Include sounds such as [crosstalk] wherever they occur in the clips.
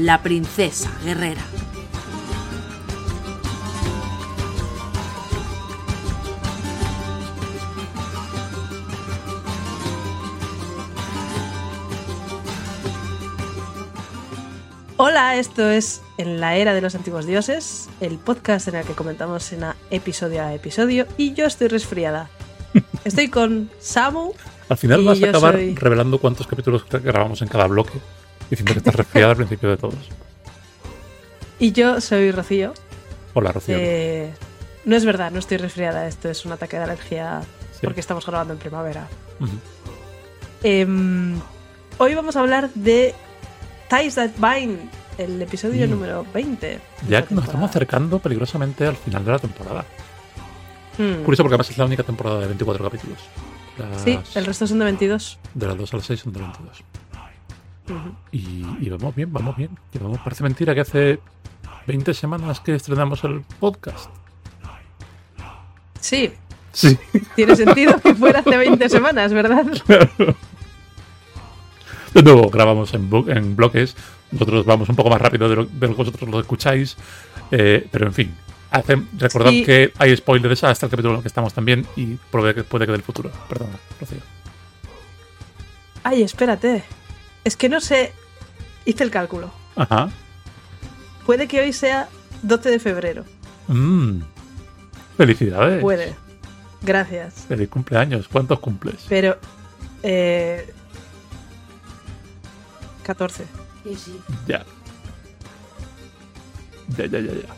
la princesa guerrera. Hola, esto es En la Era de los Antiguos Dioses, el podcast en el que comentamos en episodio a episodio, y yo estoy resfriada. [laughs] Estoy con Samu. Al final vas a acabar soy- revelando cuántos capítulos grabamos en cada bloque, diciendo que estás resfriada al principio de todos. Y yo soy Rocío. Hola, Rocío. Eh, no es verdad, no estoy resfriada, esto es un ataque de alergia Sí. porque estamos grabando en primavera. Em, hoy vamos a hablar de Ties That Bind, el episodio Mm. número 20. de Ya que nos estamos acercando peligrosamente al final de la temporada. Mm. Curioso porque además es la única temporada de 24 capítulos. Las- Sí, el resto son de 22. De las 2 a las 6 son de 22. Y, y vamos bien, vamos bien. Y vamos, parece mentira que hace 20 semanas que estrenamos el podcast. Sí, Sí. tiene [laughs] sentido que fuera hace 20 semanas, ¿verdad? [laughs] De nuevo, grabamos en, en bloques. Nosotros vamos un poco más rápido de lo, de lo que vosotros lo escucháis. eh, pero en fin, hace- recordad Sí. que hay spoilers hasta el capítulo en el que estamos también y puede que, puede que del futuro. Perdona, Rocío. Ay, espérate. Es que no sé. Hice el cálculo. Ajá. Puede que hoy sea 12 de febrero. Mm. Felicidades. Puede. Gracias. Feliz cumpleaños. ¿Cuántos cumples? Pero. Eh, 14. Ya. Ya, ya, ya, ya.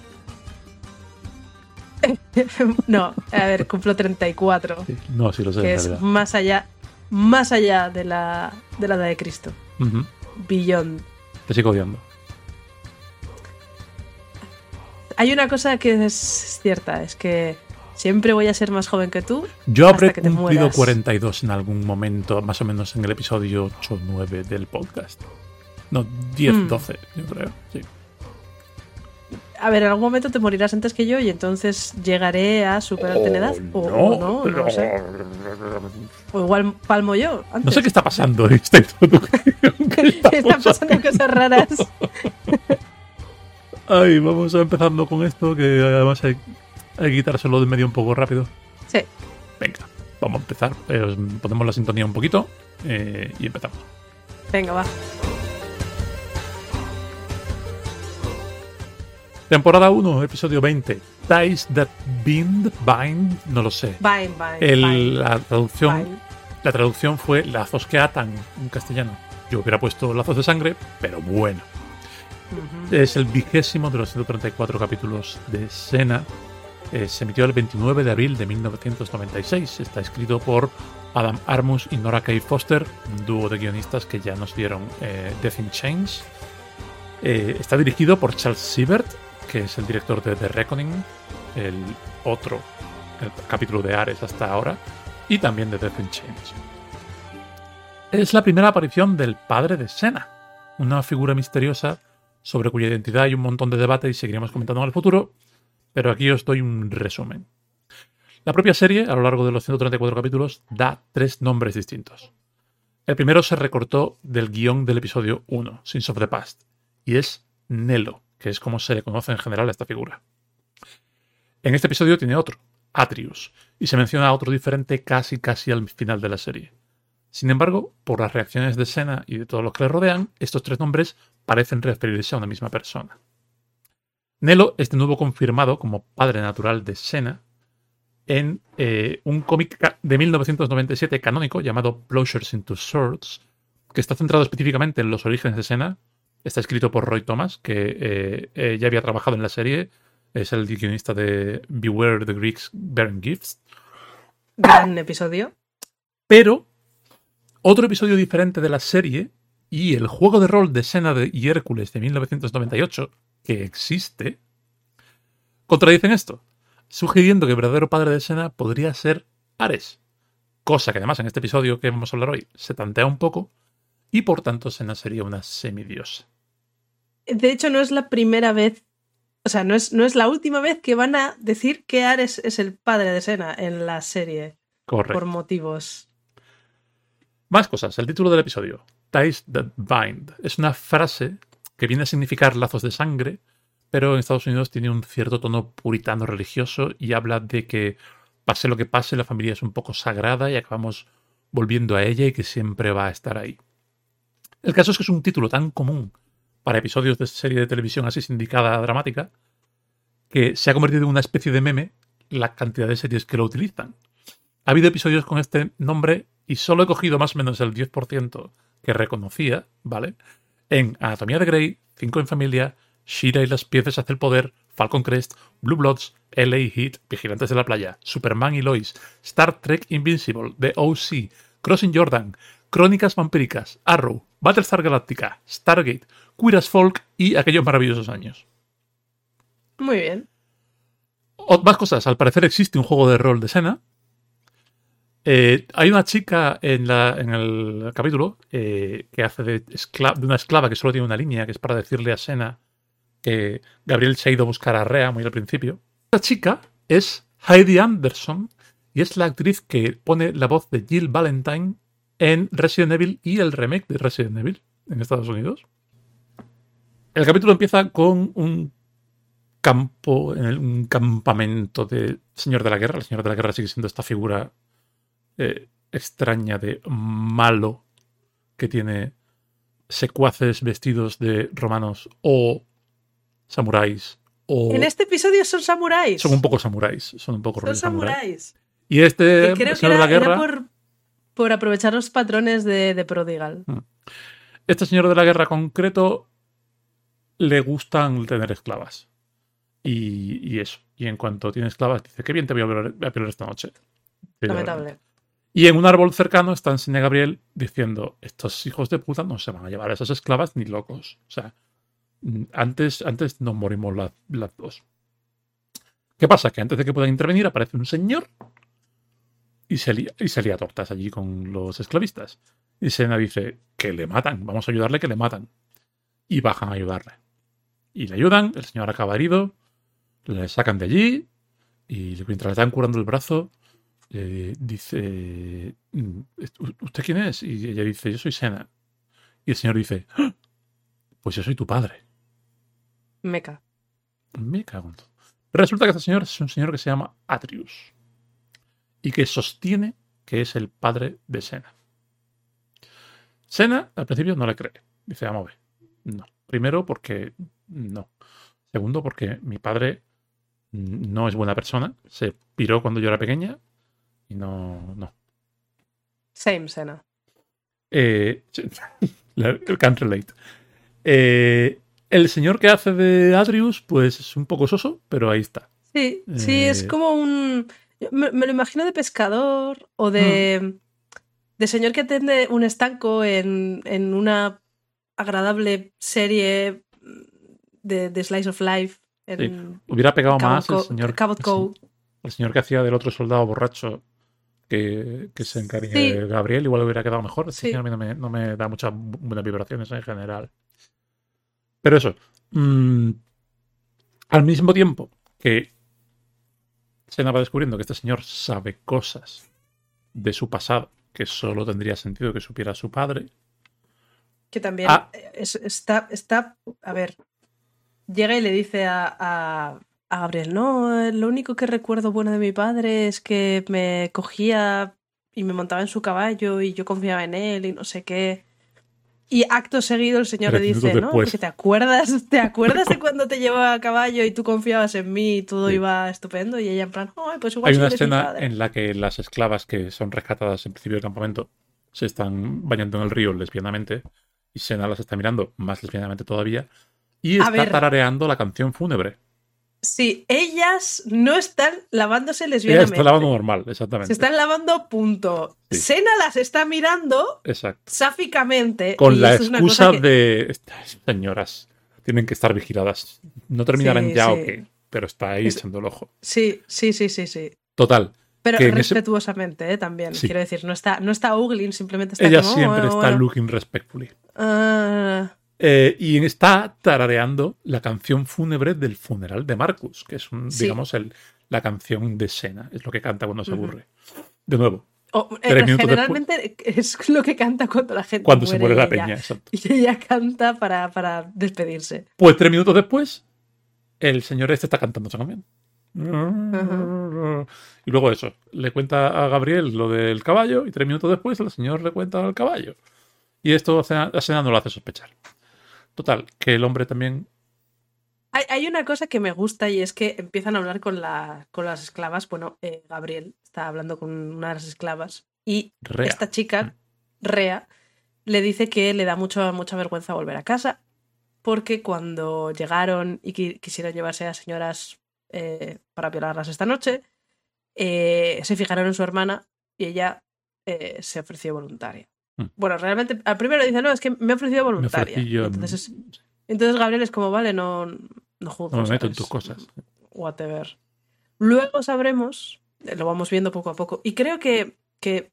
[laughs] no, a ver, cumplo 34. Sí, No, sí lo sé, Que en es realidad. más allá. Más allá de la, de la edad de Cristo. Ujú. Beyond. Te sigo odiando. Hay una cosa que es cierta: es que siempre voy a ser más joven que tú. Yo Hasta habré que te cumplido mueras. 42 en algún momento, más o menos en el episodio 8 o 9 del podcast. No, 10, Mm. 12, yo creo. Sí. A ver, en algún momento te morirás antes que yo y entonces llegaré a superarte en edad. O o no, no, lo sé. O igual palmo yo. No sé qué está pasando en esta introducción. ¿Qué estamos Están pasando cosas raras. [laughs] Ay, vamos a empezando con esto, que además hay, hay que quitárselo de medio un poco rápido. Sí. Venga, vamos a empezar. Eh, os ponemos la sintonía un poquito eh, y empezamos. Venga, va. Temporada 1, episodio 20. Ties that bind, bind, no lo sé. Bind, bind. El- bind, la traducción bind. La traducción fue lazos que atan en castellano. Yo hubiera puesto lazos de sangre, pero bueno. Es el vigésimo de los 134 capítulos de Sena. Eh, se emitió el 29 de abril de 1996. Está escrito por Adam Armus y Nora K. Foster, un dúo de guionistas que ya nos dieron eh, Death in Chains. Eh, está dirigido por Charles Siebert, que es el director de The Reckoning, el otro capítulo de Ares hasta ahora, y también de Death in Chains. Es la primera aparición del padre de Sena, una figura misteriosa sobre cuya identidad hay un montón de debate y seguiremos comentando en el futuro, pero aquí os doy un resumen. La propia serie, a lo largo de los 134 capítulos, da tres nombres distintos. El primero se recortó del guion del episodio 1, Sins of the Past, y es Nelo, que es como se le conoce en general a esta figura. En este episodio tiene otro, Atrius, y se menciona a otro diferente casi casi al final de la serie. Sin embargo, por las reacciones de Sena y de todos los que le rodean, estos tres nombres parecen referirse a una misma persona. Nelo es de nuevo confirmado como padre natural de Sena en eh, un cómic de 1997 canónico llamado Plowshares into Swords, que está centrado específicamente en los orígenes de Sena. Está escrito por Roy Thomas, que eh, eh, ya había trabajado en la serie. Es el guionista de Beware the Greeks Bearing Gifts. Gran episodio. Pero otro episodio diferente de la serie y el juego de rol de Sena de- y Hércules de 1998, que existe, contradicen esto, sugiriendo que el verdadero padre de Sena podría ser Ares, cosa que además en este episodio que vamos a hablar hoy se tantea un poco, y por tanto Sena sería una semidiosa. De hecho, no es la primera vez, o sea, no es, no es la última vez que van a decir que Ares es el padre de Sena en la serie. Correcto. Por motivos. Más cosas. El título del episodio, Ties That Bind, es una frase que viene a significar lazos de sangre, pero en Estados Unidos tiene un cierto tono puritano religioso y habla de que pase lo que pase, la familia es un poco sagrada y acabamos volviendo a ella y que siempre va a estar ahí. El caso es que es un título tan común para episodios de serie de televisión así sindicada dramática que se ha convertido en una especie de meme la cantidad de series que lo utilizan. Ha habido episodios con este nombre y solo he cogido más o menos el 10% que reconocía, ¿vale? En Anatomía de Grey, Cinco en Familia, Shira y las piezas hacia el poder, Falcon Crest, Blue Bloods, LA Heat, Vigilantes de la Playa, Superman y Lois, Star Trek Invincible, The OC, Crossing Jordan, Crónicas Vampíricas, Arrow, Battlestar Galactica, Stargate, Queer as Folk y aquellos maravillosos años. Muy bien. O- más cosas. Al parecer existe un juego de rol de escena. Eh, hay una chica en, la- en el capítulo eh, que hace de, de una esclava que solo tiene una línea, que es para decirle a Sena que Gabriel se ha ido a buscar a Rea muy al principio. Esta chica es Heidi Anderson y es la actriz que pone la voz de Jill Valentine en Resident Evil y el remake de Resident Evil en Estados Unidos. El capítulo empieza con un campo, en el- un campamento de Señor de la Guerra. El Señor de la Guerra sigue siendo esta figura eh, extraña de malo que tiene secuaces vestidos de romanos o samuráis o En este episodio son samuráis. son un poco samuráis, son un poco Son samurái. samuráis. Y este Que creo que señor era, de la era guerra, por, por aprovechar los patrones de, de Prodigal. este señor de la guerra concreto le gustan tener esclavas. Y, y eso. Y en cuanto tiene esclavas, dice, qué bien te voy a violar, a violar esta noche. Lamentable. Y en un árbol cercano está Sene Gabriel diciendo, estos hijos de puta no se van a llevar a esas esclavas ni locos. O sea, mm, antes, antes nos morimos las, las dos. ¿Qué pasa? Que antes de que puedan intervenir aparece un señor y se lía, y se lía tortas allí con los esclavistas. Y Sena dice, que le matan, vamos a ayudarle, que le matan. Y bajan a ayudarle. Y le ayudan, el señor acaba herido, le sacan de allí y mientras le están curando el brazo, eh, dice, "Mm, ¿usted quién es? Y ella dice, yo soy Sena. Y el señor dice, "Ah, pues yo soy tu padre. Meca. Me cago en todo. Resulta que este señor es un señor que se llama Atrius. Y que sostiene que es el padre de Sena. Sena al principio no le cree. Dice, vamos a ver. No. Primero porque no. Segundo porque mi padre no es buena persona. Se piró cuando yo era pequeña. Y no, no. Same, Sena. Eh, [laughs] can't relate. Eh, el señor que hace de Adrius, pues es un poco soso, pero ahí está. Sí, sí, es Eh. como un. Me, me lo imagino de pescador o de. Mm. de señor que atiende un estanco en, en una agradable serie de, de Slice of Life. En Hubiera pegado Cabot más el señor, Cabot el, Cove. se- el señor que hacía del otro soldado borracho que, que se encariña Sí. de Gabriel, igual hubiera quedado mejor. Este Sí. señor a mí no me, no me da muchas bu- buenas vibraciones en general. Pero eso. mm, al mismo tiempo que se va descubriendo que este señor sabe cosas de su pasado que solo tendría sentido que supiera su padre. Que también Ah. es- está, está. A ver. Llega y le dice a, a, a Gabriel: No, lo único que recuerdo bueno de mi padre es que me cogía y me montaba en su caballo y yo confiaba en él y no sé qué. Y acto seguido el señor le dice: No, porque te acuerdas, ¿te acuerdas de [laughs] cuando te llevaba a caballo y tú confiabas en mí y todo Sí. iba estupendo? Y ella, en plan, Ay, pues igual Hay una escena padre". en la que las esclavas que son rescatadas en principio del campamento se están bañando en el río lesbianamente y Sena las está mirando más lesbianamente todavía y está ver. tarareando la canción fúnebre. Sí, ellas no están lavándose lesbianamente. está lavando normal, exactamente. Se están lavando, punto. Sí. Sena las está mirando Exacto. sáficamente. Con la es excusa que- de estas señoras tienen que estar vigiladas. No terminarán Sí, ya o sí. qué, pero está ahí Es- echando el ojo. Sí, sí, sí, sí, sí. Total. Pero ese- respetuosamente, ¿eh? También. Quiero decir, no está, no está simplemente está Ella como, siempre "Oh, está bueno". looking respectfully. Ah, Eh, y está tarareando la canción fúnebre del funeral de Marcus, que es un, Sí. digamos el, la canción de Sena, es lo que canta cuando se aburre. De nuevo, o, eh, Tres minutos generalmente es lo que canta cuando la gente cuando se muere la ella- peña, exacto. Y ella canta para, para despedirse. Pues tres minutos después, el señor este está cantando esa canción. Y luego eso, le cuenta a Gabriel lo del caballo y tres minutos después el señor le cuenta al caballo. Y esto a Sena no lo hace sospechar. Total, que el hombre también... Hay, hay una cosa que me gusta y es que empiezan a hablar con, la, con las esclavas. Bueno, eh, Gabriel está hablando con una de las esclavas y Rea. esta chica, Rea, le dice que le da mucho, mucha vergüenza volver a casa porque cuando llegaron y qui- quisieron llevarse a señoras eh, para violarlas esta noche, eh, se fijaron en su hermana y ella eh, se ofreció voluntaria. Bueno, realmente, al primero dice, no, es que me he ofrecido voluntaria. yo en- Entonces, es- entonces Gabriel es como, vale, no, no juzgo. No me meto en tus cosas. Whatever. Luego sabremos, eh, lo vamos viendo poco a poco, y creo que, que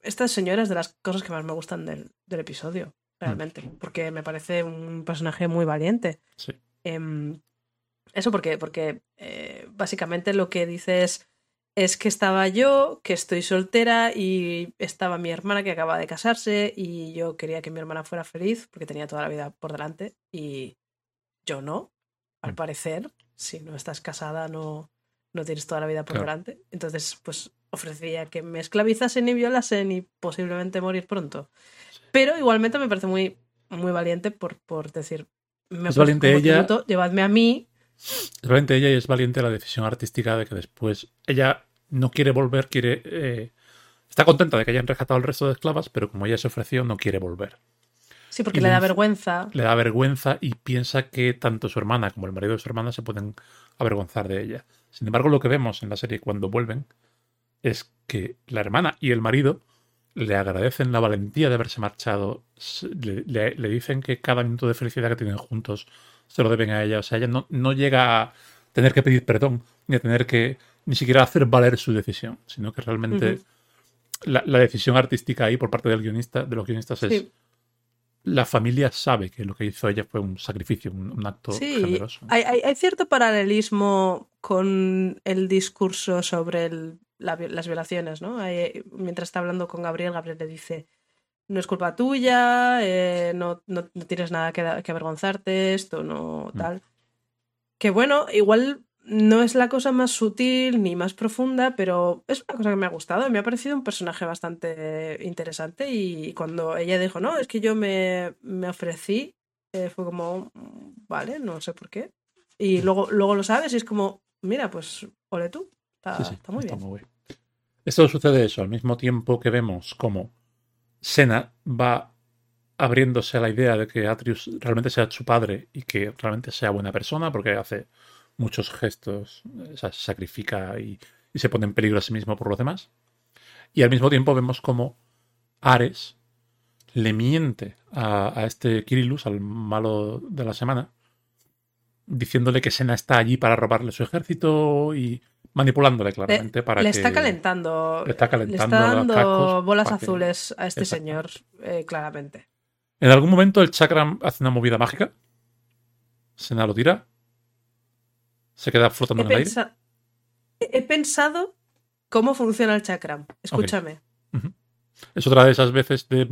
esta señora es de las cosas que más me gustan del, del episodio, realmente, porque me parece un personaje muy valiente. Sí. Em, eso porque, porque eh, básicamente lo que dice es, es que estaba yo, que estoy soltera y estaba mi hermana que acaba de casarse y yo quería que mi hermana fuera feliz porque tenía toda la vida por delante y yo no, al Mm. parecer, si no estás casada no, no tienes toda la vida por Claro. delante. Entonces, pues ofrecía que me esclavizasen y violasen y posiblemente morir pronto. Pero igualmente me parece muy, muy valiente por, por decir, me Es valiente ella. tributo, llevadme a mí. Es valiente ella y es valiente la decisión artística de que después ella no quiere volver, quiere... eh, está contenta de que hayan rescatado al resto de esclavas, pero como ella se ofreció, no quiere volver. Sí, porque Y le da vergüenza. Le da vergüenza y piensa que tanto su hermana como el marido de su hermana se pueden avergonzar de ella. Sin embargo, lo que vemos en la serie cuando vuelven es que la hermana y el marido le agradecen la valentía de haberse marchado. Le, le- le dicen que cada minuto de felicidad que tienen juntos se lo deben a ella. O sea, ella no, no llega a tener que pedir perdón, ni a tener que ni siquiera hacer valer su decisión, sino que realmente la, la decisión artística ahí por parte del guionista, de los guionistas es Sí. la familia sabe que lo que hizo ella fue un sacrificio, un, un acto Sí, generoso. hay, hay- hay cierto paralelismo con el discurso sobre el- la vi- las violaciones, ¿no? Hay- mientras está hablando con Gabriel, Gabriel le dice, no es culpa tuya, eh, no, no- no tienes nada que, que avergonzarte, esto no Mm. tal. Que bueno, igual no es la cosa más sutil ni más profunda, pero es una cosa que me ha gustado. Me ha parecido un personaje bastante interesante y cuando ella dijo, no, es que yo me, me ofrecí, eh, fue como, "Mm, vale, no sé por qué. Y luego, luego lo sabes y es como, mira, pues ole tú, está, Sí, sí, está muy bien. Esto sucede eso, al mismo tiempo que vemos como Sena va abriéndose a la idea de que Atrius realmente sea su padre y que realmente sea buena persona, porque hace muchos gestos, o sea, se sacrifica y, y se pone en peligro a sí mismo por los demás. Y al mismo tiempo vemos como Ares le miente a, a este Kirillus, al malo de la semana, diciéndole que Sena está allí para robarle su ejército y manipulándole claramente para le que... está calentando. le está Le calentando está los dando bolas que- azules a este señor, eh, claramente. En algún momento el chakram hace una movida mágica. Sena lo tira. Se queda flotando He, en el aire. he pensado cómo funciona el chakram. Escúchame. Es otra de esas veces de...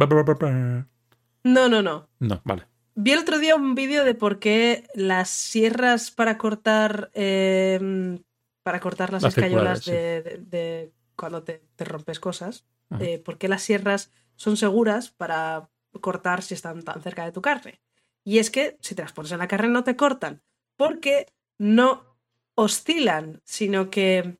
No, no, no. No, vale. Vi el otro día un vídeo de por qué las sierras para cortar eh, para cortar las, Las escayolas de, de- de cuando te, te rompes cosas, eh, por qué las sierras son seguras para cortar si están tan cerca de tu carne. Y es que si te las pones en la carne no te cortan, porque no oscilan, sino que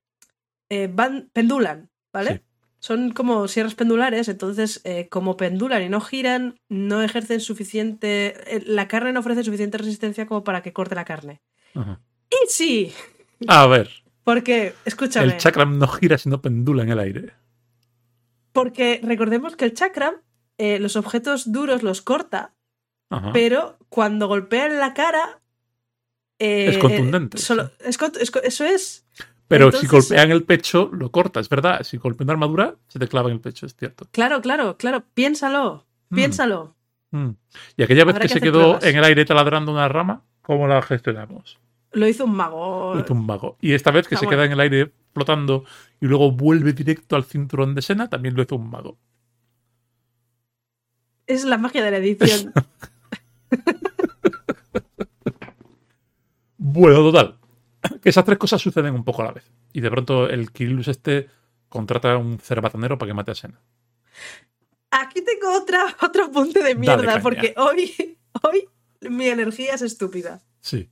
eh, van, pendulan, ¿vale? Sí. Son como sierras pendulares, entonces eh, como pendulan y no giran, no ejercen suficiente... eh, la carne no ofrece suficiente resistencia como para que corte la carne. Ajá. Y sí, A ver, porque, escúchame, el chakram no gira sino pendula en el aire. porque recordemos que el chakra, eh, los objetos duros los corta Ajá. pero cuando golpea en la cara. Eh, Es contundente, solo- es es eso es. Pero si entonces- golpea en el pecho, lo corta, es verdad. Si golpea en la armadura, se te clava en el pecho, es cierto. Claro, claro, claro. Piénsalo. Mm. Piénsalo. Mm. Y aquella vez Habrá que que se quedó pruebas. en el aire taladrando una rama, ¿cómo la gestionamos? Lo hizo un mago. Lo hizo un mago. Y esta vez que Ah, se bueno. queda en el aire flotando y luego vuelve directo al cinturón de Sena, también lo hizo un mago. Es la magia de la edición. [laughs] Bueno, total. [clears throat] Que esas tres cosas suceden un poco a la vez. Y de pronto el Kirillus este contrata a un cerbatanero para que mate a Sena. Aquí tengo otra, otro apunte de mierda, porque hoy, hoy mi energía es estúpida. Sí.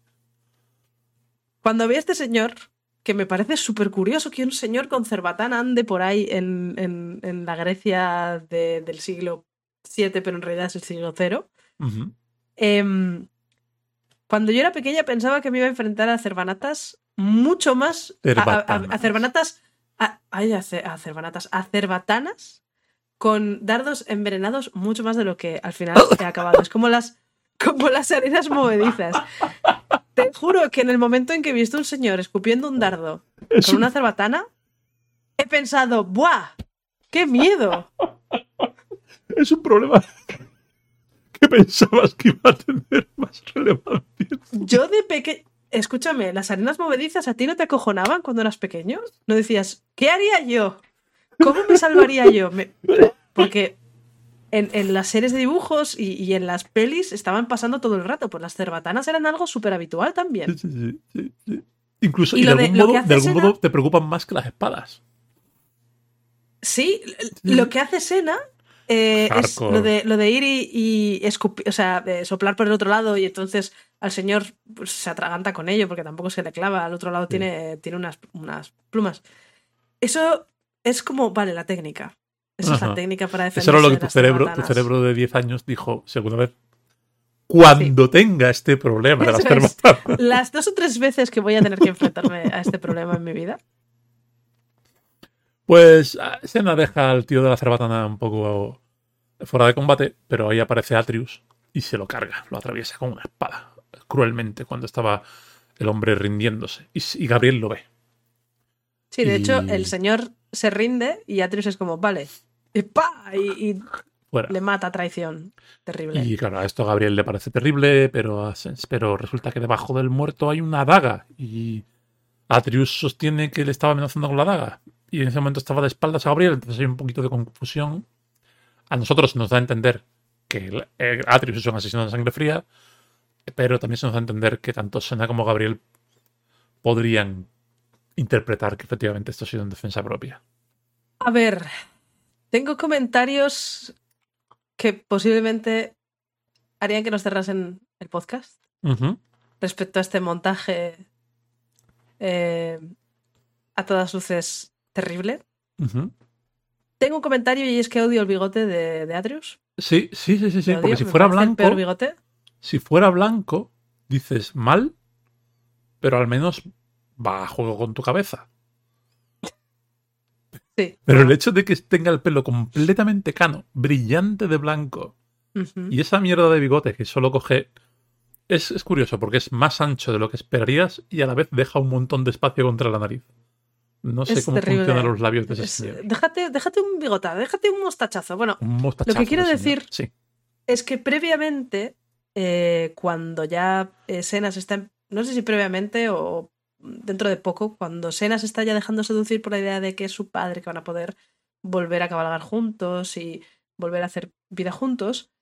Cuando vi a este señor, que me parece súper curioso que un señor con cerbatana ande por ahí en, en- en la Grecia de- del siglo VII, pero en realidad es el siglo cero. Cuando yo era pequeña pensaba que me iba a enfrentar a cervanatas mucho más. A, a- a- a. A, ay, a, a. A cerbatanas con dardos envenenados mucho más de lo que al final he acabado. Es como las, como las arenas movedizas. Te juro que en el momento en que he visto un señor escupiendo un dardo con un- una cerbatana, he pensado, ¡buah! ¡Qué miedo! [laughs] Es un problema que pensabas que iba a tener más relevancia. Yo de pequeño. Escúchame, las arenas movedizas a ti no te acojonaban cuando eras pequeño. No decías, ¿qué haría yo? ¿Cómo me salvaría yo? Me- Porque en, en las series de dibujos y, y en las pelis estaban pasando todo el rato. Pues las cerbatanas eran algo súper habitual también. Sí, sí, sí, sí. Incluso Y y de algún, modo, hace de algún Sena- modo te preocupan más que las espadas. Sí, lo que hace Sena eh, es lo de, lo de ir y, y escupi- o sea, de soplar por el otro lado y entonces al señor pues, se atraganta con ello porque tampoco se le clava. Al otro lado tiene, tiene unas, unas plumas. Eso es como, vale, la técnica. Esa es la técnica para defenderse Eso era lo que tu cerebro, tu cerebro de 10 años dijo, si alguna vez, cuando tenga este problema de las. Las dos o tres veces que voy a tener que enfrentarme a este problema en mi vida. Pues ah, Sena deja al tío de la cerbatana un poco fuera de combate, pero ahí aparece Atrius y se lo carga, lo atraviesa con una espada, cruelmente, cuando estaba el hombre rindiéndose. Y, y Gabriel lo ve. Sí, de hecho, el señor se rinde y Atrius es como, vale, y pa, y, Fuera. le mata a traición. Terrible. Y claro, a esto a Gabriel le parece terrible, pero, pero resulta que debajo del muerto hay una daga y Atrius sostiene que le estaba amenazando con la daga y en ese momento estaba de espaldas a Gabriel, entonces hay un poquito de confusión. A nosotros nos da a entender que Atrius es un asesino de sangre fría, pero también se nos da a entender que tanto Sena como Gabriel podrían interpretar que efectivamente esto ha sido en defensa propia. A ver, tengo comentarios que posiblemente harían que nos cerrasen el podcast respecto a este montaje eh, a todas luces terrible. Tengo un comentario y es que odio el bigote de, de Atrius. Sí, sí, sí, sí, sí, porque si fuera parece el blanco, peor bigote. si fuera blanco, dices mal, pero al menos va a juego con tu cabeza. Sí. Pero el hecho de que tenga el pelo completamente cano, brillante de blanco, y esa mierda de bigote que solo coge. Es, es curioso porque es más ancho de lo que esperarías y a la vez deja un montón de espacio contra la nariz. No sé Es cómo terrible. funcionan los labios de ese Es- señor. déjate, déjate un bigotado, déjate un mostachazo. Bueno, Un mostachazo lo que quiero decir- Sí. es que previamente, eh, cuando ya eh, Senas está, no sé si previamente o dentro de poco, cuando Senas está ya dejando seducir por la idea de que es su padre, que van a poder volver a cabalgar juntos y volver a hacer vida juntos,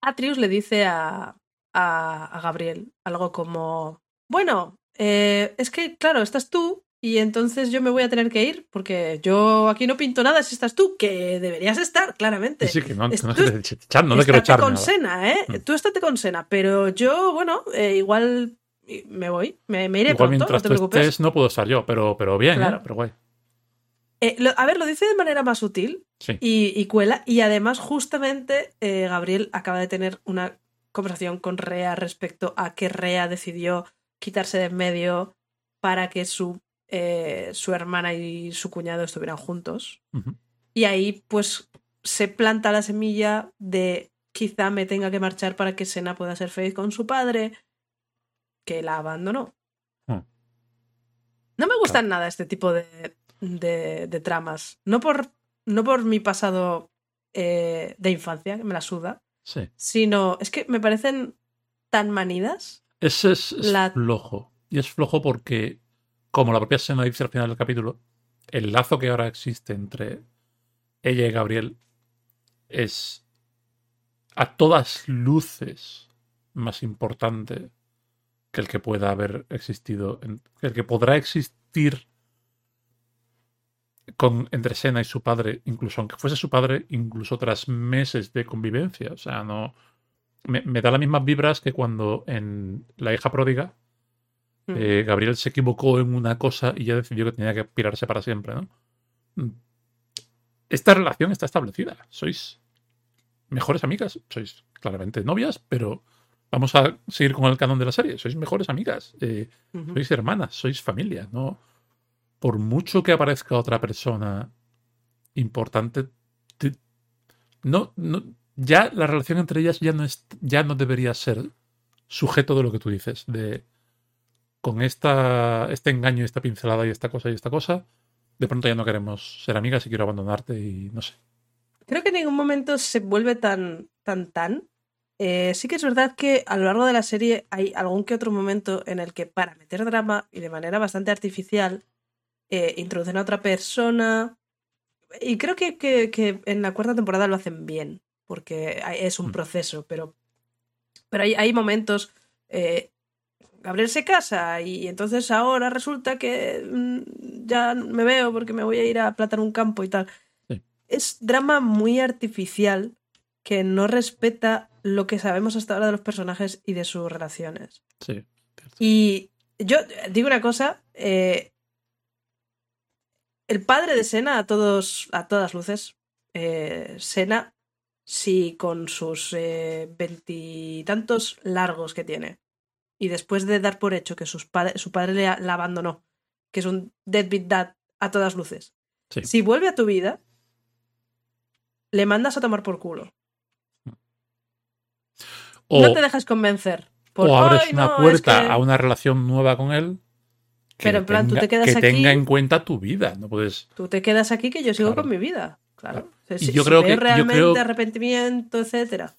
Atrius le dice a, a, a Gabriel algo como, bueno, eh, es que claro, estás tú y entonces yo me voy a tener que ir porque yo aquí no pinto nada si estás tú, que deberías estar, claramente. Sí, que no, que no echar, no le quiero echar con nada. Sena, ¿eh? Mm. Tú estate con Sena, pero yo, bueno, eh, igual me voy, me, me iré Igual pronto, no te tú preocupes. estés no puedo estar yo, pero, pero bien, Claro. ¿eh? pero guay. Eh, lo- a ver, lo dice de manera más sutil Sí. y, y cuela, y además justamente Gabriel acaba de tener una conversación con Rea respecto a que Rea decidió quitarse de en medio para que su, eh, su hermana y su cuñado estuvieran juntos. Y ahí, pues, se planta la semilla de quizá me tenga que marchar para que Sena pueda ser feliz con su padre, que la abandonó. Hmm. No me gustan nada este tipo de, de, de tramas. No por, no por mi pasado eh, de infancia, que me la suda, Sí. sino es que me parecen tan manidas. Ese es, es La- flojo. Y es flojo porque, como la propia Sena dice al final del capítulo, el lazo que ahora existe entre ella y Gabriel es a todas luces más importante que el que pueda haber existido, que el que podrá existir con, entre Sena y su padre, incluso aunque fuese su padre, incluso tras meses de convivencia. O sea, no. Me, me da las mismas vibras que cuando en La hija pródiga Mm. eh, Gabriel se equivocó en una cosa y ya decidió que tenía que pirarse para siempre, ¿no? Mm. Esta relación está establecida. Sois mejores amigas. Sois claramente novias, pero vamos a seguir con el canon de la serie. Sois mejores amigas. eh, sois hermanas, sois familia, ¿no? Por mucho que aparezca otra persona importante, te- no, no, ya la relación entre ellas ya no es, ya no debería ser sujeto de lo que tú dices, de con esta, este engaño, y esta pincelada y esta cosa y esta cosa, de pronto ya no queremos ser amigas y quiero abandonarte y no sé. Creo que en ningún momento se vuelve tan, tan, tan. Eh, sí que es verdad que a lo largo de la serie hay algún que otro momento en el que para meter drama y de manera bastante artificial eh, introducen a otra persona. Y creo que, que- que en la cuarta temporada lo hacen bien, porque es un Mm. proceso, pero, pero hay, hay momentos... eh, Gabriel se casa y entonces ahora resulta que mm, ya me veo porque me voy a ir a platar un campo y tal. Sí. Es drama muy artificial que no respeta lo que sabemos hasta ahora de los personajes y de sus relaciones. Sí. Y yo eh, digo una cosa, eh, el padre de Sena a todos, a todas luces, eh, Sena, si con sus eh, veintitantos largos que tiene, y después de dar por hecho que sus pad- su padre le la abandonó, que es un deadbeat dad a todas luces, Sí. si vuelve a tu vida, le mandas a tomar por culo. O, no te dejas convencer. Por, o abres "Ay, una no, es puerta que-". a una relación nueva con él. que Pero en plan, tú tenga- te quedas que aquí- tenga en cuenta tu vida. No puedes. Tú te quedas aquí que yo sigo Claro. con mi vida. Claro. Si, yo si creo que- yo realmente creo- arrepentimiento, etcétera.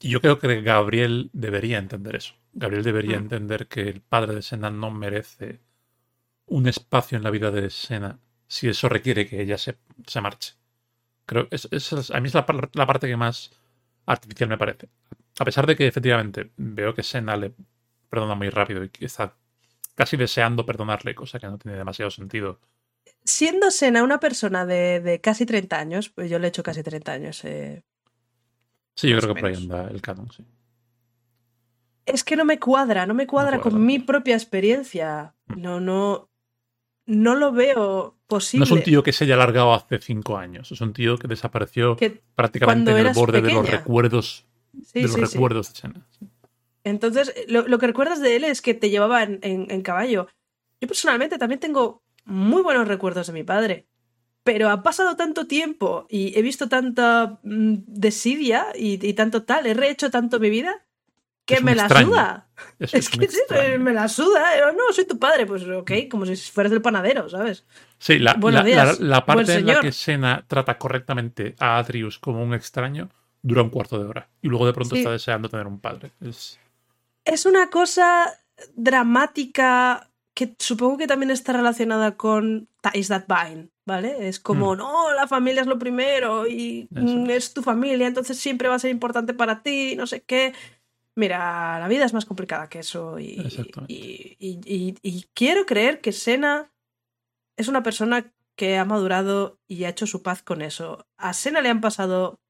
Y yo creo que Gabriel debería entender eso. Gabriel debería Mm. entender que el padre de Sena no merece un espacio en la vida de Sena si eso requiere que ella se, se marche. Creo es, es- a mí es la, la parte que más artificial me parece. A pesar de que efectivamente veo que Sena le perdona muy rápido y que está casi deseando perdonarle, cosa que no tiene demasiado sentido. Siendo Sena una persona de, de casi 30 años, pues yo le he hecho casi 30 años. eh, Sí, yo creo que por ahí anda el canon, sí. Es que no me cuadra, no me cuadra cuadra. con mi propia experiencia. No, no. No lo veo posible. No es un tío que se haya alargado hace cinco años, es un tío que desapareció que, prácticamente en el borde de los recuerdos sí, de los sí, sí. recuerdos de Sena. Entonces, lo, lo que recuerdas de él es que te llevaba en, en- en caballo. Yo personalmente también tengo muy buenos recuerdos de mi padre. Pero ha pasado tanto tiempo y he visto tanta mm, desidia y, y tanto tal, he rehecho tanto mi vida que Es un [laughs] me la suda. Es es que sí, me la suda. No, soy tu padre. Pues ok, como si fueras del panadero, ¿sabes? Sí, la, la- días, la- la parte en la que Sena trata correctamente a Atrius como un extraño dura un cuarto de hora. Y luego de pronto Sí. está deseando tener un padre. Es, Es una cosa dramática que supongo que también está relacionada con Ties That Bind, ¿vale? Es como, Mm. no, la familia es lo primero y Eso mm, es tu familia, entonces siempre va a ser importante para ti, no sé qué. Mira, la vida es más complicada que eso y, y, y- y- y quiero creer que Sena es una persona que ha madurado y ha hecho su paz con eso. A Sena le han pasado...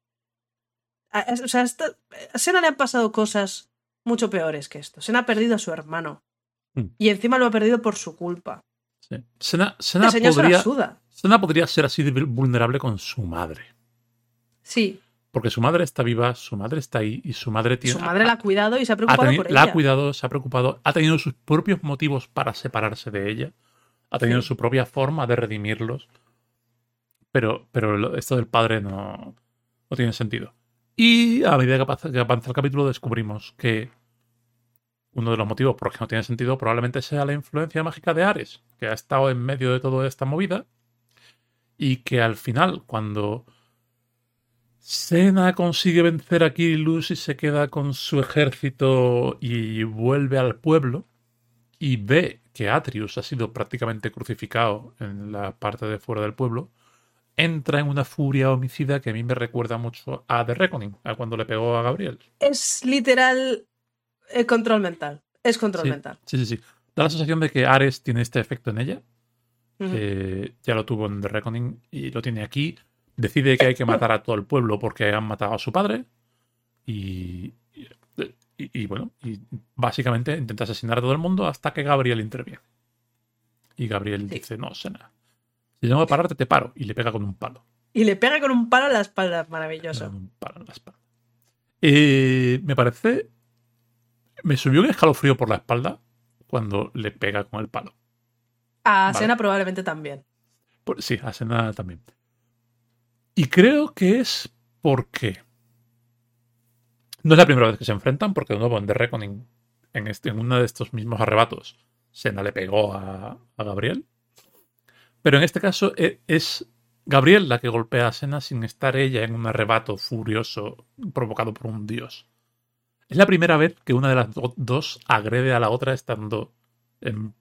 a- o sea, a Sena le han pasado cosas mucho peores que esto. Sena ha perdido a su hermano. Mm. Y encima lo ha perdido por su culpa. sí. Sena, se la podría, suda. Sena podría ser así de vulnerable con su madre. Sí, Porque su madre está viva, su madre está ahí y su madre tiene. su madre la ha cuidado y se ha ha preocupado teni- por la ella. ha cuidado, se ha preocupado, ha tenido sus propios motivos para separarse de ella, ha tenido Sí. su propia forma de redimirlos, pero, pero esto del padre no, no tiene sentido. Y a medida que avanza el capítulo descubrimos que uno de los motivos por los que no tiene sentido probablemente sea la influencia mágica de Ares, que ha estado en medio de toda esta movida y que al final, cuando Sena consigue vencer a Kirillus y se queda con su ejército y vuelve al pueblo y ve que Atrius ha sido prácticamente crucificado en la parte de fuera del pueblo, entra en una furia homicida que a mí me recuerda mucho a The Reckoning, a cuando le pegó a Gabriel. Es literal el control mental. Es control Sí, mental. sí, sí, sí. Da la sensación de que Ares tiene este efecto en ella. Eh, ya lo tuvo en The Reckoning y lo tiene aquí. Decide que hay que matar a todo el pueblo porque han matado a su padre. Y, y, bueno, y básicamente intenta asesinar a todo el mundo hasta que Gabriel interviene. Y Gabriel Sí. dice, no, Sena, si tengo que pararte, te paro. Y le pega con un palo. Y le pega con un palo en la espalda. Con Maravilloso. un palo en la espalda. Eh, me parece... Me subió un escalofrío por la espalda cuando le pega con el palo. A Vale. Sena probablemente también. Por- sí, a Sena también. Y creo que es porque. No es la primera vez que se enfrentan, porque de nuevo en The Reckoning, en, este, en uno de estos mismos arrebatos, Sena le pegó a, a Gabriel. Pero en este caso e- es Gabriel la que golpea a Sena sin estar ella en un arrebato furioso provocado por un dios. Es la primera vez que una de las do- dos agrede a la otra estando en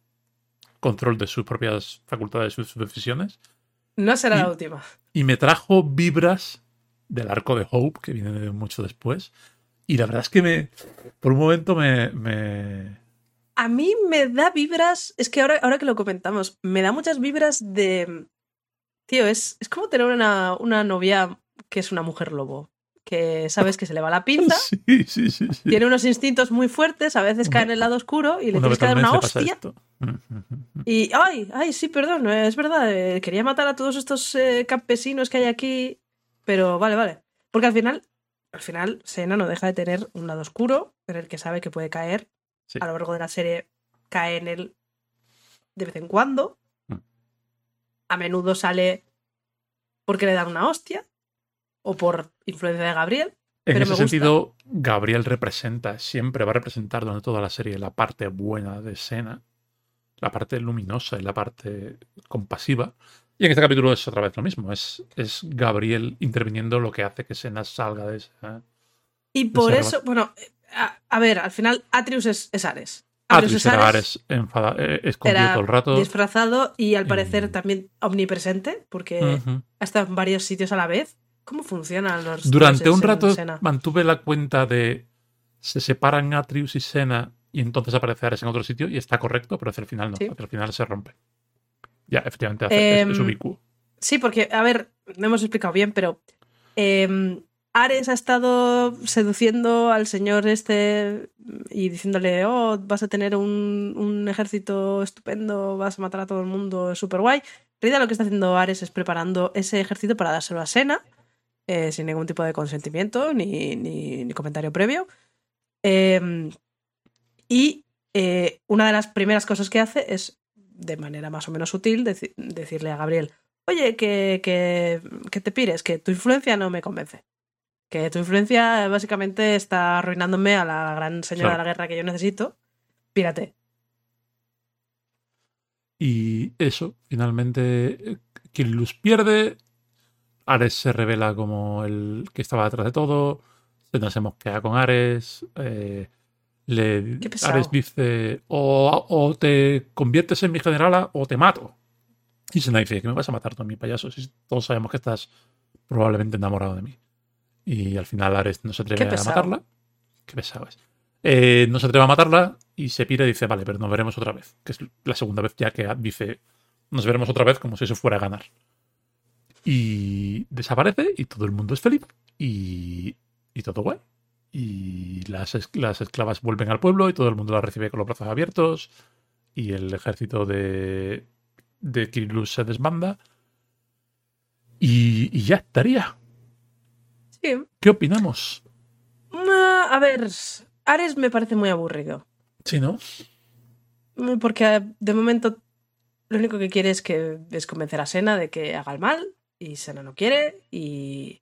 control de sus propias facultades y sus decisiones. No será Y- la última. Y me trajo vibras del arco de Hope, que viene de mucho después. Y la verdad es que me. Por un momento me. me- A mí me da vibras. Es que ahora, ahora que lo comentamos, me da muchas vibras de. Tío, es, es como tener una, una novia que es una mujer lobo. Que sabes que se le va la pinta, [laughs] Sí, sí, sí. sí. tiene unos instintos muy fuertes, a veces cae en el lado oscuro y le Una tienes que dar una hostia. Mm, Y, ay, ay, sí, perdón, eh, es verdad, eh, quería matar a todos estos eh, campesinos que hay aquí, pero vale, vale. Porque al final, al final, Sena no deja de tener un lado oscuro en el que sabe que puede caer. Sí. A lo largo de la serie cae en él de vez en cuando. Mm. A menudo sale porque le dan una hostia o por influencia de Gabriel. En Pero ese me gusta. sentido, Gabriel representa, siempre va a representar durante toda la serie la parte buena de Sena, la parte luminosa y la parte compasiva. Y en este capítulo es otra vez lo mismo, es, es Gabriel interviniendo lo que hace que Sena salga de esa... Y por eso, bueno, a, a ver, al final Atrius es, es Ares. Atrius es era Ares. Enfada- eh, escondido Era todo el rato. disfrazado y al parecer Y- también omnipresente, porque Ujú. ha estado en varios sitios a la vez. ¿Cómo funcionan los Durante un rato mantuve la cuenta de se separan Atrius y Sena y entonces aparece Ares en otro sitio y está correcto, pero hacia el final no, Sí. hacia el final se rompe. Ya, efectivamente, hace, es- es Em, ubicuo. Sí, porque, a ver, no hemos explicado bien, pero em, Ares ha estado seduciendo al señor este y diciéndole, oh, vas a tener un, un ejército estupendo, vas a matar a todo el mundo, es súper guay. En realidad lo que está haciendo Ares es preparando ese ejército para dárselo a Sena, eh, sin ningún tipo de consentimiento ni, ni- ni comentario previo. Em, y eh, una de las primeras cosas que hace es, de manera más o menos sutil, deci- decirle a Gabriel, oye, que, que, que te pires, que tu influencia no me convence. Que tu influencia básicamente está arruinándome a la gran señora Claro. de la guerra que yo necesito. Pírate. Y eso, finalmente, eh, Kirillus pierde. Ares se revela como el que estaba detrás de todo. Sena se mosquea con Ares. eh, le, Qué. Ares dice: o, o te conviertes en mi generala o te mato. Y Sena dice: ¿Que me vas a matar tú, mi payaso? Si todos sabemos que estás probablemente enamorado de mí. Y al final Ares no se atreve Qué a matarla. Qué pesado es. Eh, no se atreve a matarla y se pira y dice, vale, pero nos veremos otra vez. Que es la segunda vez ya que dice, nos veremos otra vez como si eso fuera a ganar. Y desaparece y todo el mundo es feliz y, y todo guay. Y las, las esclavas vuelven al pueblo y todo el mundo las recibe con los brazos abiertos y el ejército de, de Kirillus se desbanda. Y, y ya estaría. Sí. ¿Qué opinamos? Ah, A ver, Ares me parece muy aburrido. Sí, ¿no? Porque de momento lo único que quiere es que es convencer a Sena de que haga el mal y Sena no quiere y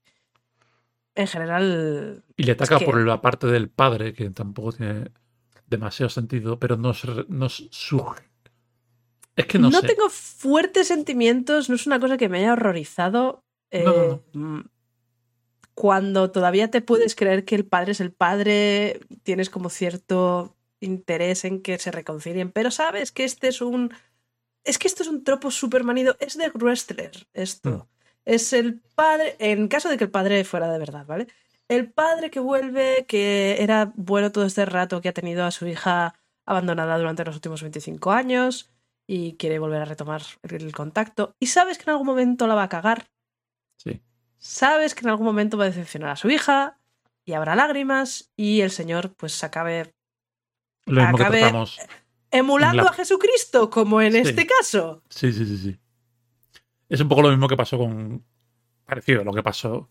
en general. Y le ataca que- por la parte del padre, que tampoco tiene demasiado sentido, pero nos, nos suge. Es que no, No, sé. tengo fuertes sentimientos, no es una cosa que me haya horrorizado. No, no, eh, mm, Cuando todavía te puedes creer que el padre es el padre, tienes como cierto interés en que se reconcilien, pero sabes que este es un. Es que esto es un tropo súper manido. Es de wrestler, esto. Es el padre. En caso de que el padre fuera de verdad, ¿vale? El padre que vuelve, que era bueno todo este rato, que ha tenido a su hija abandonada durante los últimos 25 años y quiere volver a retomar el, contacto. Y sabes que en algún momento la va a cagar. Sí. Sabes que en algún momento va a decepcionar a su hija y habrá lágrimas y el señor pues acabe Lo mismo acabe- que emulando La- a Jesucristo, como en Sí. este caso. Sí, sí, sí, sí. Es un poco lo mismo que pasó con. Parecido a lo que pasó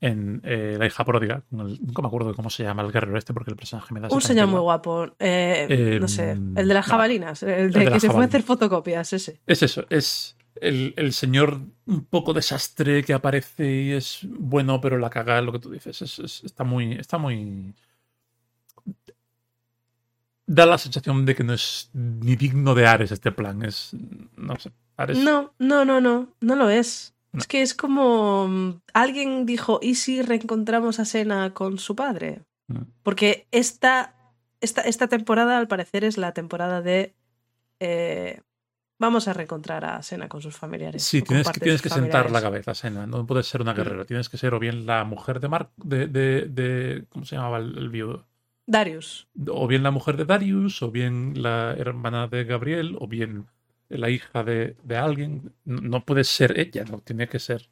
en eh, La hija pródiga. el- nunca me acuerdo de cómo se llama el guerrero este, porque el personaje me da Un señor muy guapo. eh, Eh, no sé, mm, el de las no. jabalinas, el de, El de que se fue a hacer fotocopias, ese. Es eso, es el, el señor un poco desastre que aparece y es bueno, pero la caga es lo que tú dices. Es- es- está muy. Está muy. Da la sensación de que no es ni digno de Ares este plan. Es. No sé. Ares. No, no, no, no, no lo es. No. Es que es como mm, alguien dijo, ¿y si reencontramos a Sena con su padre? Mm. Porque esta, esta, esta temporada, al parecer, es la temporada de eh, vamos a reencontrar a Sena con sus familiares. Sí, tienes que, tienes que sentar la cabeza, Sena. No puedes ser una Mm. guerrera. Tienes que ser o bien la mujer de Mark. De, de, de- ¿Cómo se llamaba el, el viudo? Darius. O bien la mujer de Darius, o bien la hermana de Gabriel, o bien la hija de, de alguien. No, puede ser ella, no tiene que ser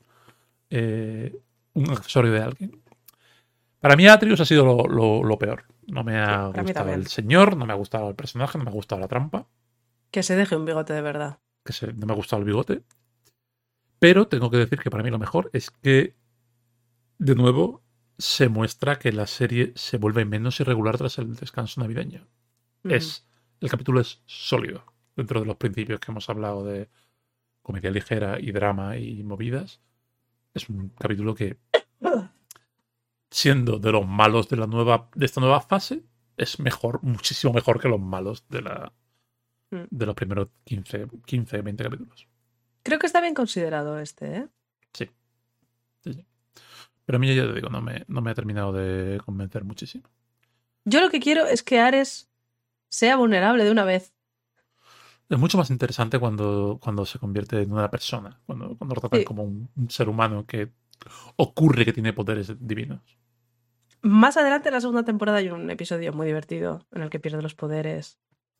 eh, un accesorio de alguien. Para mí, Atrius ha sido lo, lo- lo peor. No me ha gustado el señor, no me ha gustado el personaje, no me ha gustado la trampa, Que se deje un bigote de verdad. que se- no me ha gustado el bigote. Pero tengo que decir que para mí lo mejor es que, de nuevo, se muestra que la serie se vuelve menos irregular tras el descanso navideño. Es el capítulo es sólido dentro de los principios que hemos hablado de comedia ligera y drama y movidas es un capítulo que siendo de los malos de la nueva de esta nueva fase es mejor muchísimo mejor que los malos de la Mm. de los primeros 15 15 20 capítulos Creo que está bien considerado este, ¿eh? sí, sí, sí. pero a mí ya te digo no me, no me ha terminado de convencer muchísimo Yo lo que quiero es que Ares sea vulnerable de una vez. Es mucho más interesante cuando, cuando se convierte en una persona, cuando, cuando lo tratan Sí. como un, un ser humano que ocurre que tiene poderes divinos. Más adelante en la segunda temporada hay un episodio muy divertido en el que pierde los poderes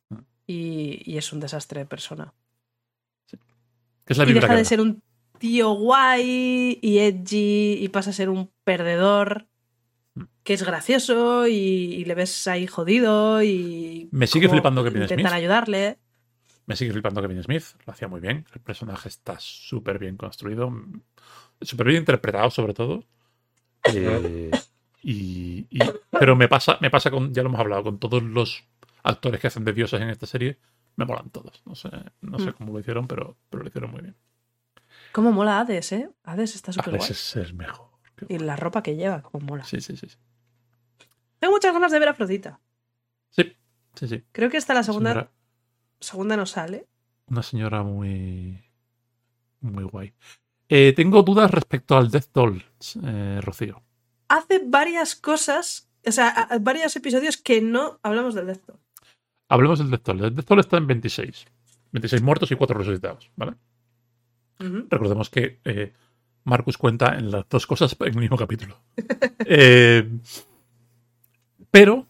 Mm. y, y es un desastre de persona. Que es la y deja que de ser un tío guay y edgy y pasa a ser un perdedor Mm. que es gracioso y, y le ves ahí jodido y Me sigue flipando Kevin intentan Smith. ayudarle. Me sigue flipando Kevin Smith, lo hacía muy bien. El personaje está súper bien construido, súper bien interpretado, sobre todo. Eh, y, y- pero me pasa, me pasa con, ya lo hemos hablado, con todos los actores que hacen de dioses en esta serie, me molan todos. No sé, no sé Mm. cómo lo hicieron, pero, pero lo hicieron muy bien. Cómo mola Hades, ¿eh? Hades está súper guay. es el mejor. Y la ropa que lleva, cómo mola. Sí, sí, sí. sí. Tengo muchas ganas de ver a Afrodita. Sí, sí, sí. Creo que esta la segunda, Señora- segunda no sale. una señora muy. Muy guay. Eh, tengo dudas respecto al Death Doll, eh, Rocío. Hace varias cosas, o sea, varios episodios que no hablamos del Death Doll. Hablemos del Death Doll. El Death Doll está en 26. 26 muertos y 4 resucitados, ¿vale? Recordemos que eh, Marcus cuenta en las dos cosas en el mismo capítulo. [laughs] Eh, pero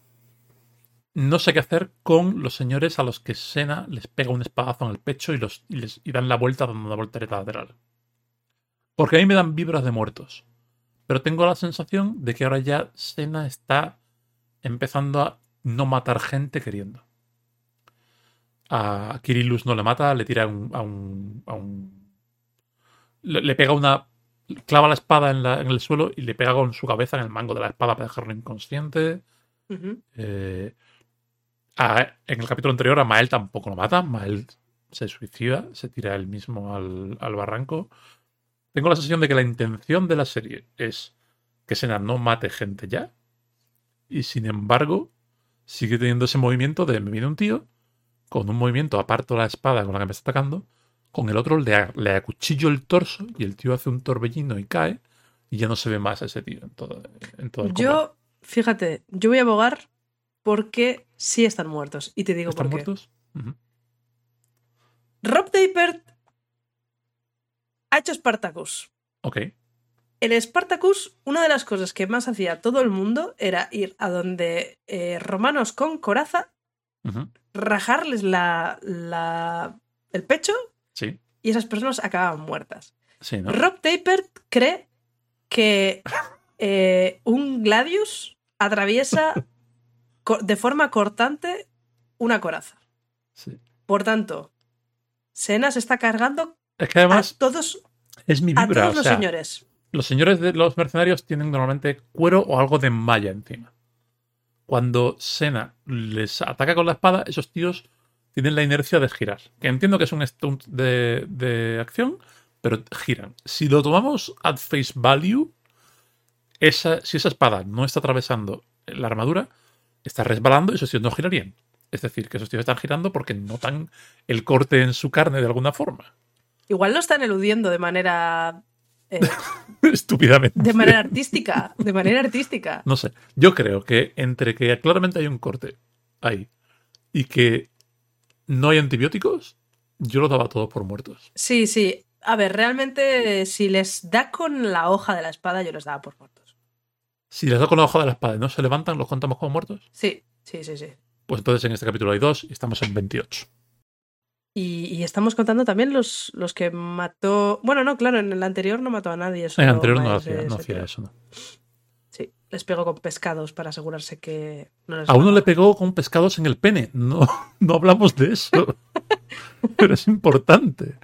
no sé qué hacer con los señores a los que Sena les pega un espadazo en el pecho y, los, y les, y dan la vuelta dando una voltereta lateral. Porque a mí me dan vibras de muertos. Pero tengo la sensación de que ahora ya Sena está empezando a no matar gente queriendo. A Kirillus no le mata, le tira un- a un. A un le, le pega una. clava la espada en, la- en el suelo y le pega con su cabeza en el mango de la espada para dejarlo inconsciente. Eh, a- en el capítulo anterior a Mael tampoco lo mata. Mael se suicida, se tira él mismo al, al barranco. Tengo la sensación de que la intención de la serie es que Sena no mate gente ya. Y sin embargo, sigue teniendo ese movimiento de me viene un tío, con un movimiento aparto la espada con la que me está atacando, con el otro le, le acuchillo el torso y el tío hace un torbellino y cae y ya no se ve más a ese tío en todo, en todo el combate. Yo, fíjate, yo voy a abogar porque sí están muertos. Y te digo ¿Están por qué. muertos? Rob Tapert ha hecho Spartacus. Ok. El Spartacus, una de las cosas que más hacía todo el mundo era ir a donde eh, romanos con coraza, rajarles la, la- el pecho Sí. y esas personas acababan muertas. Sí, ¿no? Rob Tapert cree que eh, un Gladius atraviesa [laughs] de forma cortante una coraza. Sí. Por tanto, Sena se está cargando Es que además a todos, es mi a vibra. todos o los sea, señores. Los señores de los mercenarios tienen normalmente cuero o algo de malla encima. Cuando Sena les ataca con la espada, esos tíos tienen la inercia de girar. Que entiendo que es un stunt de, de acción, pero giran. Si lo tomamos at face value, esa, si esa espada no está atravesando la armadura, está resbalando y esos tíos no girarían. Es decir, que esos tíos están girando porque notan el corte en su carne de alguna forma. Igual lo están eludiendo de manera. eh, [laughs] Estúpidamente. de manera artística. De manera artística. No sé. Yo creo que entre que claramente hay un corte ahí y que no hay antibióticos, yo lo daba todo por muertos. Sí, sí. A ver, realmente, si les da con la hoja de la espada, yo les daba por muertos. Si les da con la hoja de la espada y no se levantan, ¿los contamos como muertos? Sí, sí, sí, sí. Pues entonces en este capítulo hay dos y estamos en 28. Y, y estamos contando también los, los que mató. Bueno, no, claro, en el anterior no mató a nadie. En el anterior no hacía, no eso. ¿no? Sí, les pegó con pescados para asegurarse que no les A uno le pegó con pescados en el pene. No, [laughs] no hablamos de eso. [laughs] Pero es importante.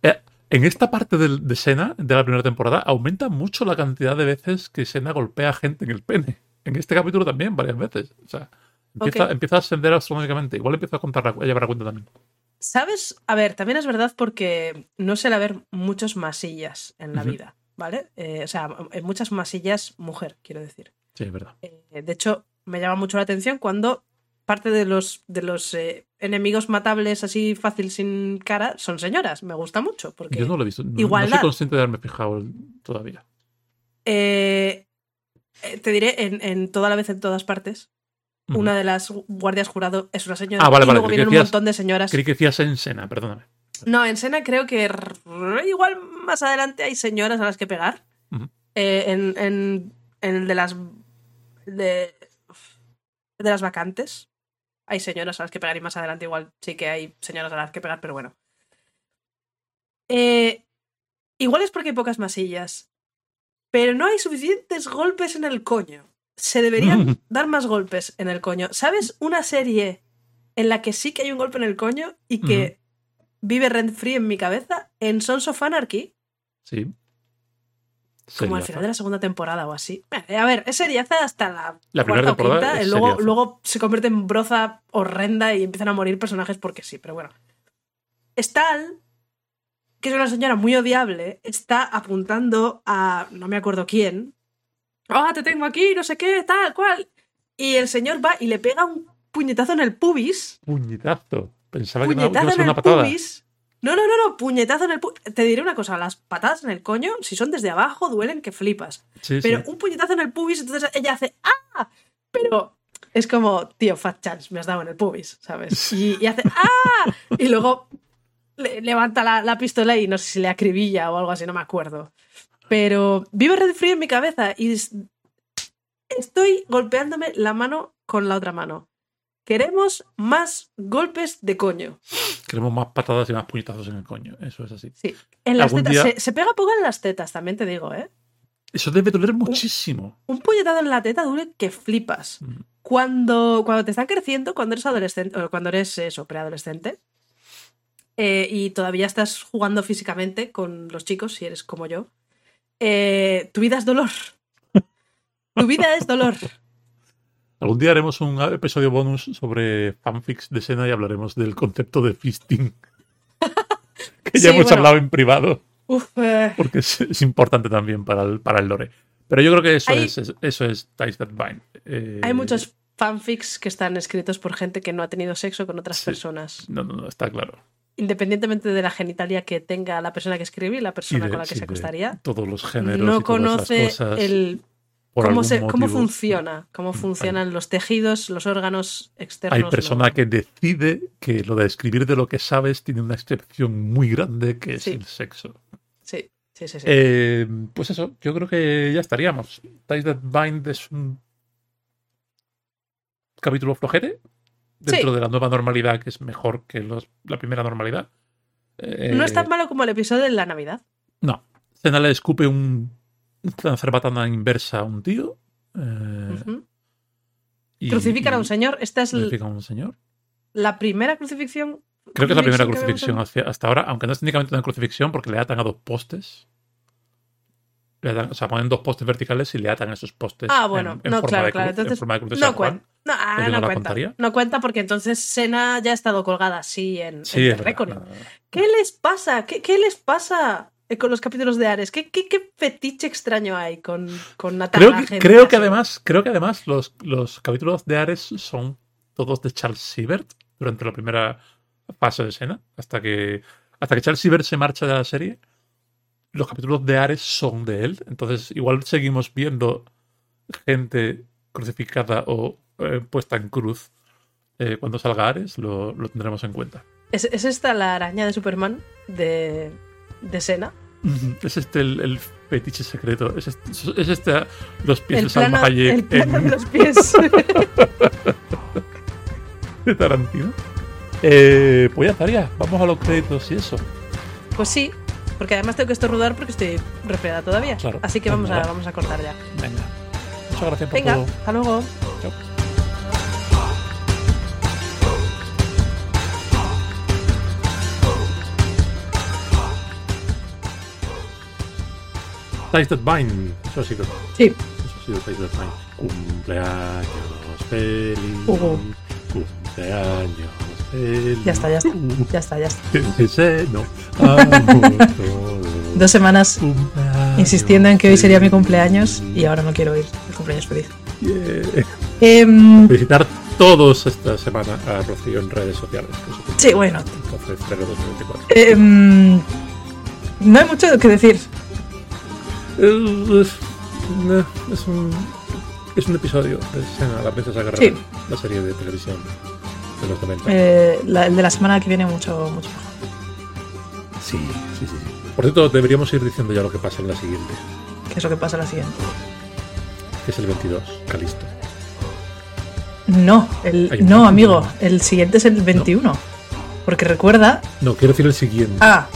Eh, En esta parte del- de Sena, de la primera temporada, aumenta mucho la cantidad de veces que Sena golpea a gente en el pene. En este capítulo también, varias veces. O sea, empieza, a ascender astronómicamente. Igual empieza a contar la- a llevar la cuenta también. ¿Sabes? A ver, también es verdad porque no suele haber muchos masillas en la vida, ¿vale? Eh, o sea, hay muchas masillas mujer, quiero decir. Sí, es verdad. Eh, de hecho, me llama mucho la atención cuando parte de los, de los eh, enemigos matables así fácil sin cara son señoras. Me gusta mucho porque Yo no lo he visto. No, soy consciente de haberme fijado todavía. eh, eh, te diré en, en toda la vez en todas partes. Una de las guardias jurado es una señora Ah, vale, y vale, luego vienen un montón de señoras. Creí que decías en Sena, perdóname. No, en Sena creo que igual más adelante hay señoras a las que pegar. Eh, en, en- en el de las de, de las vacantes hay señoras a las que pegar y más adelante igual sí que hay señoras a las que pegar, pero bueno. Eh, igual es porque hay pocas masillas, pero no hay suficientes golpes en el coño. Se deberían [laughs] dar más golpes en el coño. ¿Sabes una serie en la que sí que hay un golpe en el coño y que vive rent free en mi cabeza? En Sons of Anarchy, Sí. Como al final de la segunda temporada o así. Eh, A ver, es seriaza hasta la, La primera cuarta o temporada quinta, es y luego, luego se convierte en broza horrenda y empiezan a morir personajes porque sí, pero bueno. Stal, que es una señora muy odiable, está apuntando a no me acuerdo quién. ¡Ah, te tengo aquí! No sé qué, tal, cual. Y el señor va y le pega un puñetazo en el pubis. Puñetazo. Pensaba que no- que iba a Puñetazo ser una patada. pubis. No, no, no, no, puñetazo en el pubis. Te diré una cosa, las patadas en el coño, si son desde abajo, duelen que flipas. Sí, Pero sí. un puñetazo en el pubis, entonces ella hace ¡Ah! Pero es como, tío, fat chance, me has dado en el pubis, ¿sabes? [laughs] Y, y hace ¡Ah! Y luego le- levanta la, la pistola y no sé si le acribilla o algo así, no me acuerdo. Pero vive Red Free en mi cabeza y es- estoy golpeándome la mano con la otra mano. Queremos más golpes de coño. Queremos más patadas y más puñetazos en el coño. Eso es así. Sí. En las tetas. día- Se, se pega poco en las tetas, también te digo, ¿eh? Eso debe doler muchísimo. Un puñetazo en la teta dure que flipas. Mm. Cuando, cuando te están creciendo, cuando eres adolescente, o cuando eres eso, preadolescente, eh, y todavía estás jugando físicamente con los chicos, si eres como yo, eh, tu vida es dolor. tu vida es dolor. Algún día haremos un episodio bonus sobre fanfics de Sena y hablaremos del concepto de fisting. [laughs] que ya Sí, hemos bueno. hablado en privado, Uf, eh, porque es, es importante también para el, para el lore. Pero yo creo que eso Hay- es, es- eso es Ties That Bind. Eh, Hay muchos fanfics que están escritos por gente que no ha tenido sexo con otras Sí. personas. No, no, no, está claro. Independientemente de la genitalia que tenga la persona que escribe y la Y persona de- con la que sí, se acostaría, Todos los géneros. no y todas conoce esas cosas, el por cómo, se, cómo funciona, cómo funcionan los tejidos, los órganos externos. Hay ¿no? persona que decide que lo de escribir de lo que sabes tiene una excepción muy grande que es el sexo. Sí, sí, sí. sí. Eh, pues eso, yo creo que ya estaríamos. Ties That Bind es un capítulo flojete dentro Sí. de la nueva normalidad que es mejor que los- la primera normalidad. Eh, no es tan malo como el episodio de la Navidad. No. Cena le escupe un, una cerbatana inversa a un tío. eh, y- Crucifican a un señor. Esta es a un señor. la primera crucifixión. Creo que es la primera crucifixión hacia- hasta ahora, aunque no es técnicamente una crucifixión porque le atan a dos postes. Le atan- o sea, ponen dos postes verticales y le atan a esos postes. Ah, bueno, en, en no, forma claro, de claro. en Entonces, forma de cruz de no cuenta. No, ah, no cuenta. contaría. No cuenta porque entonces Sena ya ha estado colgada así en, Sí, en verdad. ¿Qué les pasa? ¿Qué, qué les pasa con los capítulos de Ares? ¿Qué, qué, qué fetiche extraño hay con, con Creo Natalia? que, creo que además, creo que además los, los capítulos de Ares son todos de Charles Siebert durante la primera fase de escena. Hasta que, hasta que Charles Siebert se marcha de la serie, los capítulos de Ares son de él. Entonces, igual seguimos viendo gente crucificada o eh, puesta en cruz. eh, cuando salga Ares, lo, lo tendremos en cuenta. ¿Es, es esta la araña de Superman de, de Sena? Es este el, el fetiche secreto. Es este, es este los pies El de Salma plano, Hayek el plano en- de los pies. [laughs] de Tarantino. Eh, pues ya estaría. Vamos a los créditos y eso. pues sí, porque además tengo que estornudar porque estoy resfriada todavía. Claro. Así que vamos a, vamos a cortar ya. Venga. Muchas gracias por Venga, todo. hasta luego. Chao. Ties Bind. Eso ha sido. Sí. Eso ha sido Ties Bind. Cumpleaños feliz. Hugo. Cumpleaños feliz. Ya está, ya está. Ya está, ya está. [laughs] No. [laughs] Dos semanas Cumpleaños insistiendo en que hoy sería mi cumpleaños y ahora no quiero ir. El cumpleaños feliz. Yeah. Em, Visitar todos esta semana a Rocío en redes sociales. sí, bueno. Entonces, febrero 2024. em, no hay mucho que decir. Es, no, es un, es un episodio de escena, las veces agarrar Sí. la serie de televisión de los 90. Eh, la- el de la semana que viene mucho, mucho mejor. Sí, sí, sí, sí. Por cierto, deberíamos ir diciendo ya lo que pasa en la siguiente, ¿Qué es lo que pasa en la siguiente? que es el 22, Calisto. No, el, no, 21. amigo. El siguiente es el 21. Porque recuerda. No, quiero decir el siguiente. Ah,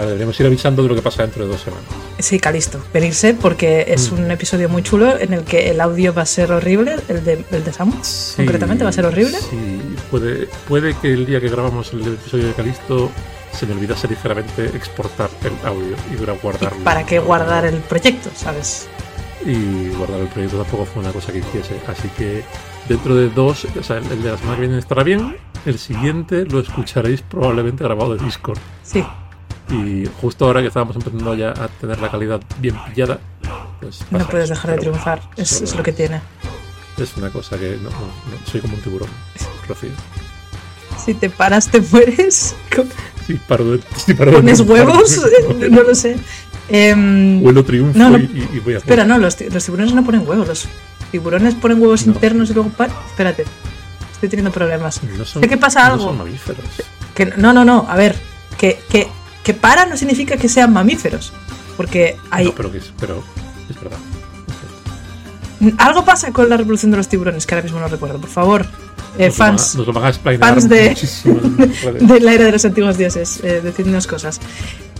Vale, deberíamos ir avisando de lo que pasa dentro de dos semanas. sí, Calisto. Venirse porque es Mm. un episodio muy chulo en el que el audio va a ser horrible. El de, el de Samu. Sí, Concretamente, ¿va a ser horrible? Sí, puede, puede que el día que grabamos el episodio de Calisto se me olvidase ligeramente exportar el audio y dura guardarlo. ¿Para qué guardar el proyecto, sabes? Y guardar el proyecto tampoco fue una cosa que hiciese. Así que dentro de dos, o sea, el de la semana que viene estará bien. El siguiente lo escucharéis probablemente grabado de Discord. Sí. Y justo ahora que estábamos empezando ya a tener la calidad bien pillada, pues. No puedes dejar de triunfar. Es, es lo que tiene. Es una cosa que no, no- no- soy como un tiburón, Rocío. Si te paras, te mueres. [laughs] Si paro de, si paro ¿Pones huevos? [laughs] [laughs] no lo sé. Vuelo triunfo No, no. Y, y- voy a espera, no, los, ti- los tiburones no ponen huevos. Los tiburones ponen huevos No. internos y luego paran. Espérate. Estoy teniendo problemas. No son, sé que pasa no algo. son mamíferos. Que, no, no, no. A ver. Que, que, que para no significa que sean mamíferos. Porque hay, No, pero, que es, pero es verdad. algo pasa con la reproducción de los tiburones que ahora mismo no recuerdo. Por favor, eh, Nos lo van a- fans nos lo van a explainar fans [laughs] de- la era de los antiguos dioses, eh, decidnos cosas.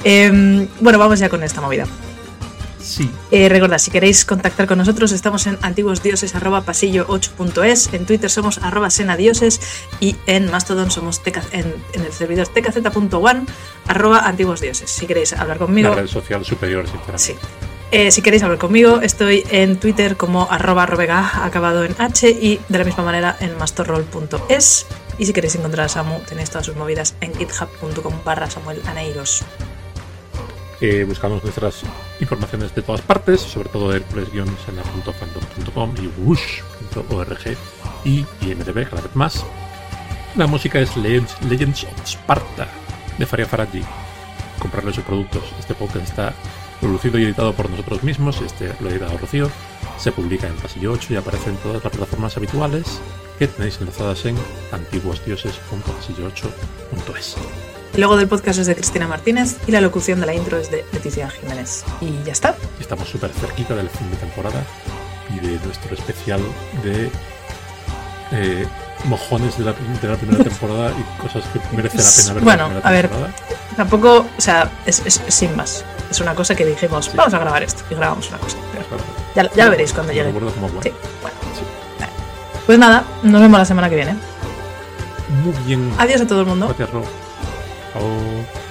Em, bueno, vamos ya con esta movida. Sí, Eh, recordad, si queréis contactar con nosotros, estamos en antiguosdioses.pasillo8.es, en Twitter somos arroba senadioses y en Mastodon somos teca- en, en el servidor tkz.one arroba antiguosdioses. Si queréis hablar conmigo, la red social superior, sinceramente. sí. Eh, si queréis hablar conmigo, estoy en Twitter como arroba robega acabado en H y de la misma manera en mastorroll.es. Y si queréis encontrar a Samu, tenéis todas sus movidas en github.com barra Samuel Aneiros. Eh, buscamos nuestras informaciones de todas partes, sobre todo hercules-sena.fandom.com y whoosh.org y IMDB cada vez más. La música es Legends, Legends of Sparta de Faria Faraji. Comprarle sus productos. Este podcast está producido y editado por nosotros mismos. Este lo ha editado Rocío. Se publica en Pasillo 8 y aparece en todas las plataformas habituales que tenéis enlazadas en antiguosdioses.pasillo8.es. El logo del podcast es de Cristina Martínez y la locución de la intro es de Leticia Jiménez. Y ya está. Estamos súper cerquita del fin de temporada y de nuestro especial de eh, mojones de la, de la primera [laughs] temporada y cosas que merece la pena ver. Bueno, la a ver, temporada. tampoco, o sea, es, es- es sin más. Es una cosa que dijimos, vamos a grabar esto. Y grabamos una cosa. Claro. ya, ya lo veréis cuando llegue. como bueno. Sí, bueno. Sí. Pues nada, nos vemos la semana que viene. Muy bien. Adiós a todo el mundo. Gracias, Ro. 哈